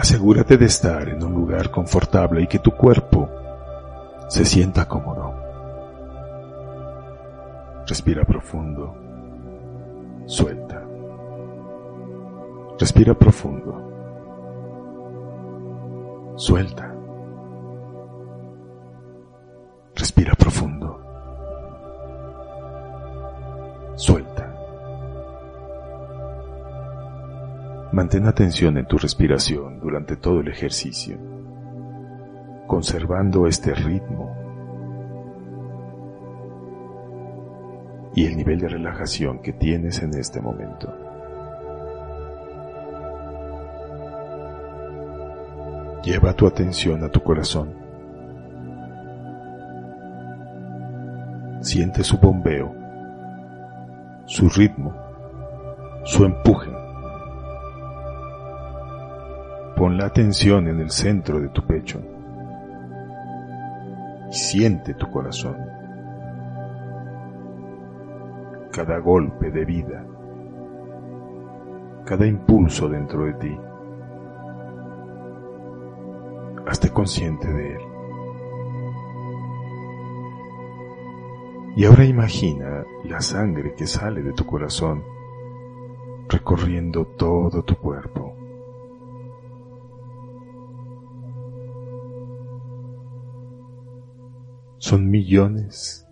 Asegúrate de estar en un lugar confortable y que tu cuerpo se sienta cómodo. Respira profundo. Suelta. Respira profundo. Suelta. Respira profundo. Suelta. Mantén atención en tu respiración durante todo el ejercicio, conservando este ritmo y el nivel de relajación que tienes en este momento. Lleva tu atención a tu corazón. Siente su bombeo, su ritmo, su empuje. Pon la atención en el centro de tu pecho y siente tu corazón. Cada golpe de vida, cada impulso dentro de ti. Hazte consciente de él. Y ahora imagina la sangre que sale de tu corazón recorriendo todo tu cuerpo. Son millones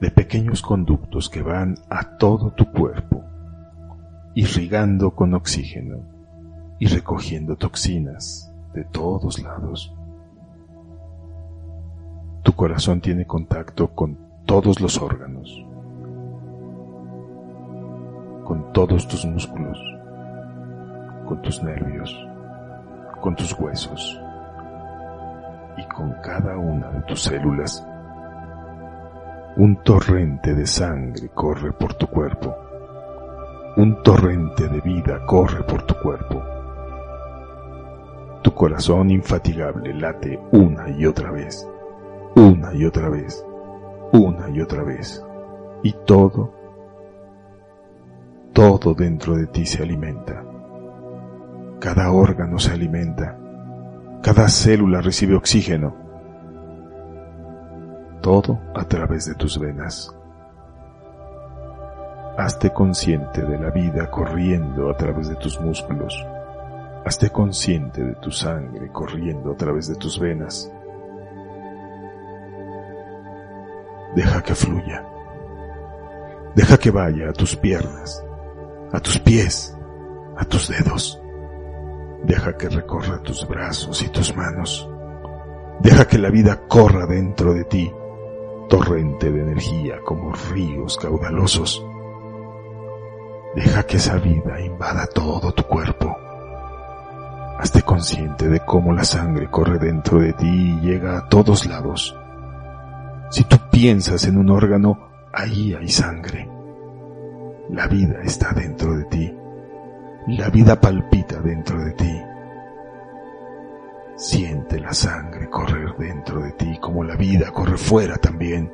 de pequeños conductos que van a todo tu cuerpo, irrigando con oxígeno y recogiendo toxinas de todos lados. Tu corazón tiene contacto con todos los órganos, con todos tus músculos, con tus nervios, con tus huesos y con cada una de tus células. Un torrente de sangre corre por tu cuerpo. Un torrente de vida corre por tu cuerpo. Tu corazón infatigable late una y otra vez, una y otra vez, una y otra vez. Y todo, todo dentro de ti se alimenta. Cada órgano se alimenta. Cada célula recibe oxígeno. Todo a través de tus venas. Hazte consciente de la vida corriendo a través de tus músculos. Hazte consciente de tu sangre corriendo a través de tus venas. Deja que fluya. Deja que vaya a tus piernas, a tus pies, a tus dedos. Deja que recorra tus brazos y tus manos. Deja que la vida corra dentro de ti, torrente de energía como ríos caudalosos. Deja que esa vida invada todo tu cuerpo. Hazte consciente de cómo la sangre corre dentro de ti y llega a todos lados. Si tú piensas en un órgano, ahí hay sangre. La vida está dentro de ti. La vida palpita dentro de ti. Siente la sangre correr dentro de ti como la vida corre fuera también.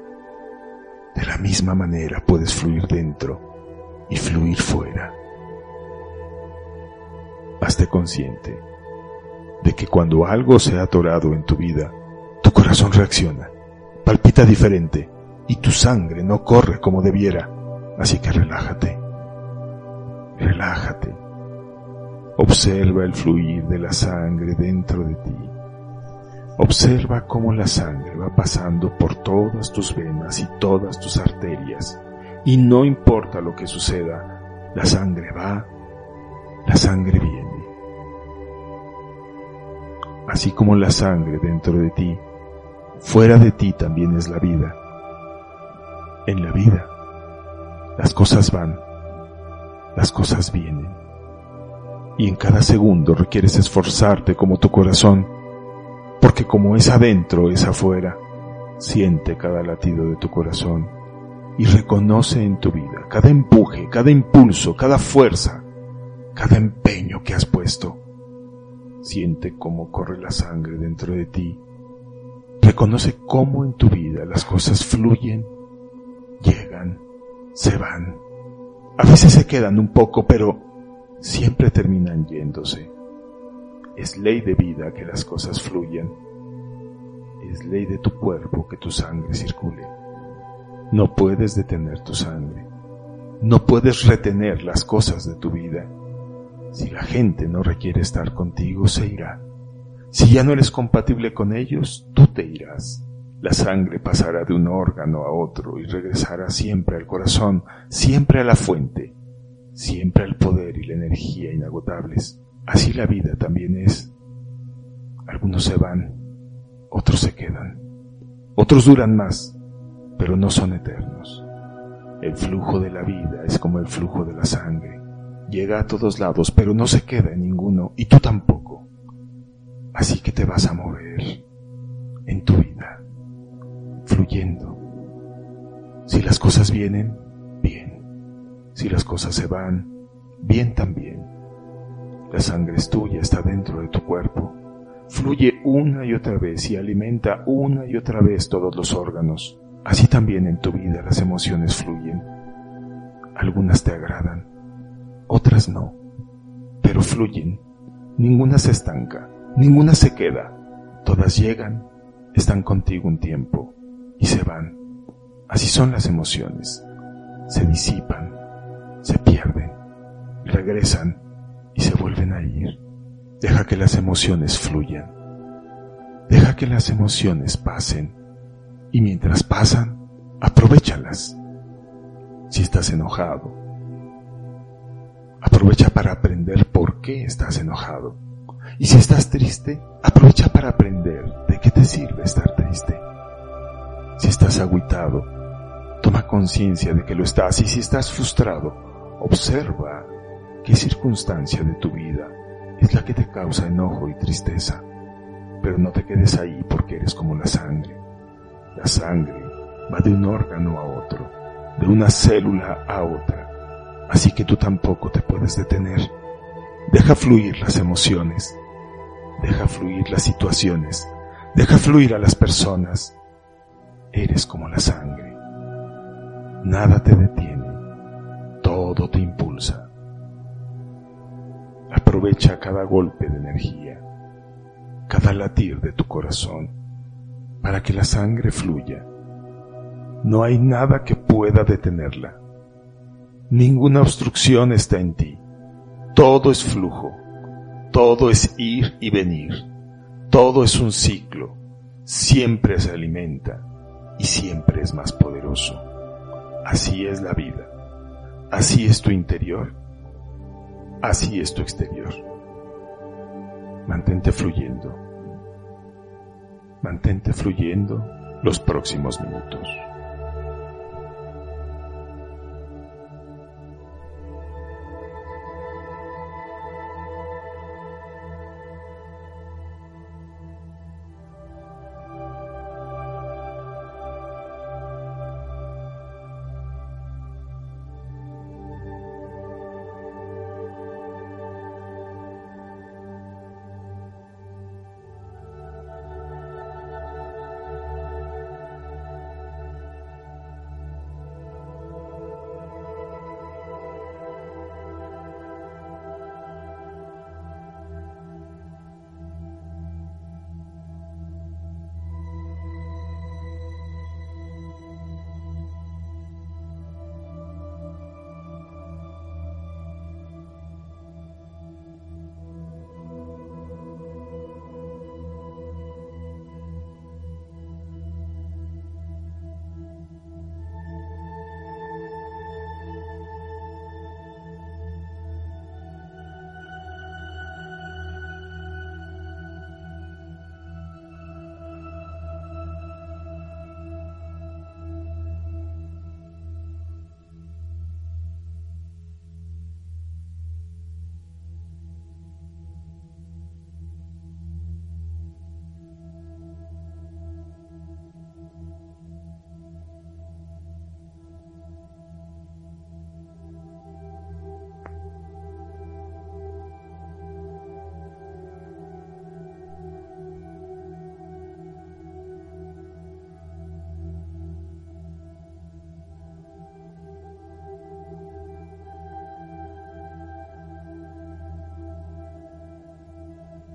De la misma manera puedes fluir dentro y fluir fuera. Hazte consciente de que cuando algo se ha atorado en tu vida, tu corazón reacciona, palpita diferente y tu sangre no corre como debiera. Así que relájate, relájate. Observa el fluir de la sangre dentro de ti. Observa cómo la sangre va pasando por todas tus venas y todas tus arterias. Y no importa lo que suceda, la sangre va, la sangre viene. Así como la sangre dentro de ti, fuera de ti también es la vida. En la vida, las cosas van, las cosas vienen. Y en cada segundo requieres esforzarte como tu corazón, porque como es adentro, es afuera. Siente cada latido de tu corazón y reconoce en tu vida cada empuje, cada impulso, cada fuerza, cada empeño que has puesto. Siente cómo corre la sangre dentro de ti. Reconoce cómo en tu vida las cosas fluyen, llegan, se van. A veces se quedan un poco, pero siempre terminan yéndose. Es ley de vida que las cosas fluyan. Es ley de tu cuerpo que tu sangre circule. No puedes detener tu sangre. No puedes retener las cosas de tu vida. Si la gente no requiere estar contigo, se irá. Si ya no eres compatible con ellos, tú te irás. La sangre pasará de un órgano a otro y regresará siempre al corazón, siempre a la fuente, siempre al poder y la energía inagotables. Así la vida también es. Algunos se van, otros se quedan, otros duran más, pero no son eternos. El flujo de la vida es como el flujo de la sangre. Llega a todos lados, pero no se queda en ninguno, y tú tampoco. Así que te vas a mover en tu vida, fluyendo. Si las cosas vienen. Si las cosas se van, bien también. La sangre es tuya, está dentro de tu cuerpo. Fluye una y otra vez y alimenta una y otra vez todos los órganos. Así también en tu vida las emociones fluyen. Algunas te agradan, otras no, pero fluyen. Ninguna se estanca, ninguna se queda. Todas llegan, están contigo un tiempo y se van. Así son las emociones. Se disipan, regresan y se vuelven a ir. Deja que las emociones fluyan. Deja que las emociones pasen. Y mientras pasan, aprovechalas. Si estás enojado, aprovecha para aprender por qué estás enojado. Y si estás triste, aprovecha para aprender de qué te sirve estar triste. Si estás agüitado, toma conciencia de que lo estás. Y si estás frustrado, observa qué circunstancia de tu vida es la que te causa enojo y tristeza. Pero no te quedes ahí porque eres como la sangre. La sangre va de un órgano a otro, de una célula a otra. Así que tú tampoco te puedes detener. Deja fluir las emociones. Deja fluir las situaciones. Deja fluir a las personas. Eres como la sangre. Nada te detiene. Todo te impulsa. Aprovecha cada golpe de energía, cada latir de tu corazón, para que la sangre fluya. No hay nada que pueda detenerla. Ninguna obstrucción está en ti. Todo es flujo. Todo es ir y venir. Todo es un ciclo. Siempre se alimenta y siempre es más poderoso. Así es la vida. Así es tu interior. Así es tu exterior. Mantente fluyendo. Mantente fluyendo los próximos minutos.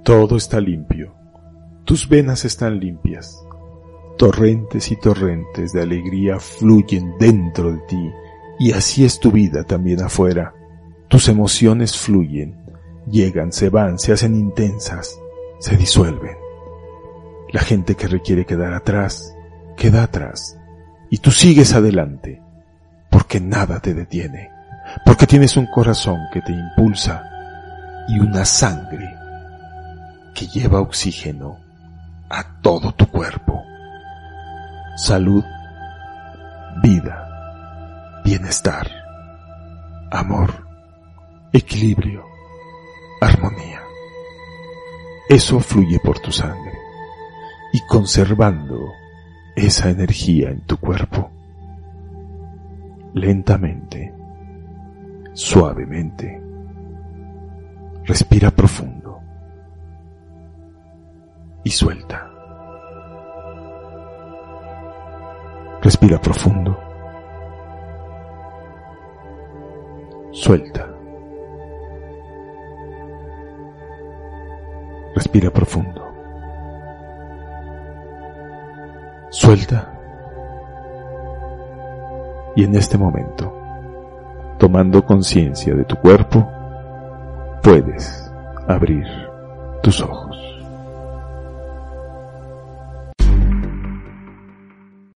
Todo está limpio. Tus venas están limpias. Torrentes y torrentes de alegría fluyen dentro de ti y así es tu vida también afuera. Tus emociones fluyen, llegan, se van, se hacen intensas, se disuelven. La gente que requiere quedar atrás, queda atrás. Y tú sigues adelante, porque nada te detiene, porque tienes un corazón que te impulsa y una sangre que lleva oxígeno a todo tu cuerpo. Salud, vida, bienestar, amor, equilibrio, armonía. Eso fluye por tu sangre y conservando esa energía en tu cuerpo, lentamente, suavemente, respira profundo y suelta. Respira profundo. Suelta. Respira profundo. Suelta. Y en este momento, tomando conciencia de tu cuerpo, puedes abrir tus ojos.